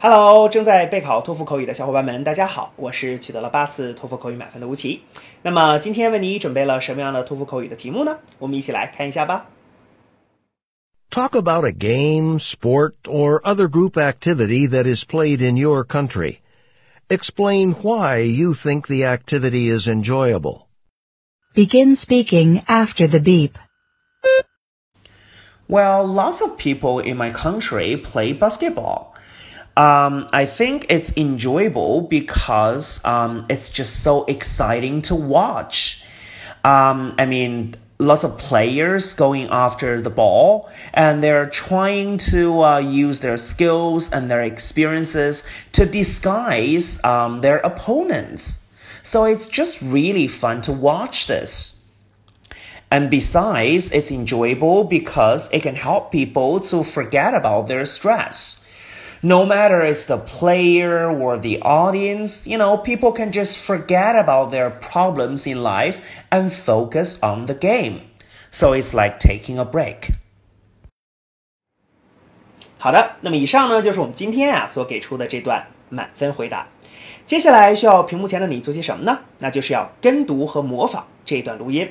Hello，正在备考托福口语的小伙伴们，大家好，我是取得了八次托福口语满分的吴奇。那么今天为你准备了什么样的托福口语的题目呢？我们一起来看一下吧。Talk about a game, sport, or other group activity that is played in your country. Explain why you think the activity is enjoyable. Begin speaking after the beep. Well, lots of people in my country play basketball. Um, I think it's enjoyable because um, it's just so exciting to watch. Um, I mean, lots of players going after the ball and they're trying to uh, use their skills and their experiences to disguise um, their opponents. So it's just really fun to watch this. And besides, it's enjoyable because it can help people to forget about their stress no matter it's the player or the audience, you know, people can just forget about their problems in life and focus on the game. So it's like taking a break. 好的，那么以上呢就是我们今天啊所给出的这段满分回答。接下来需要屏幕前的你做些什么呢？那就是要跟读和模仿这一段录音。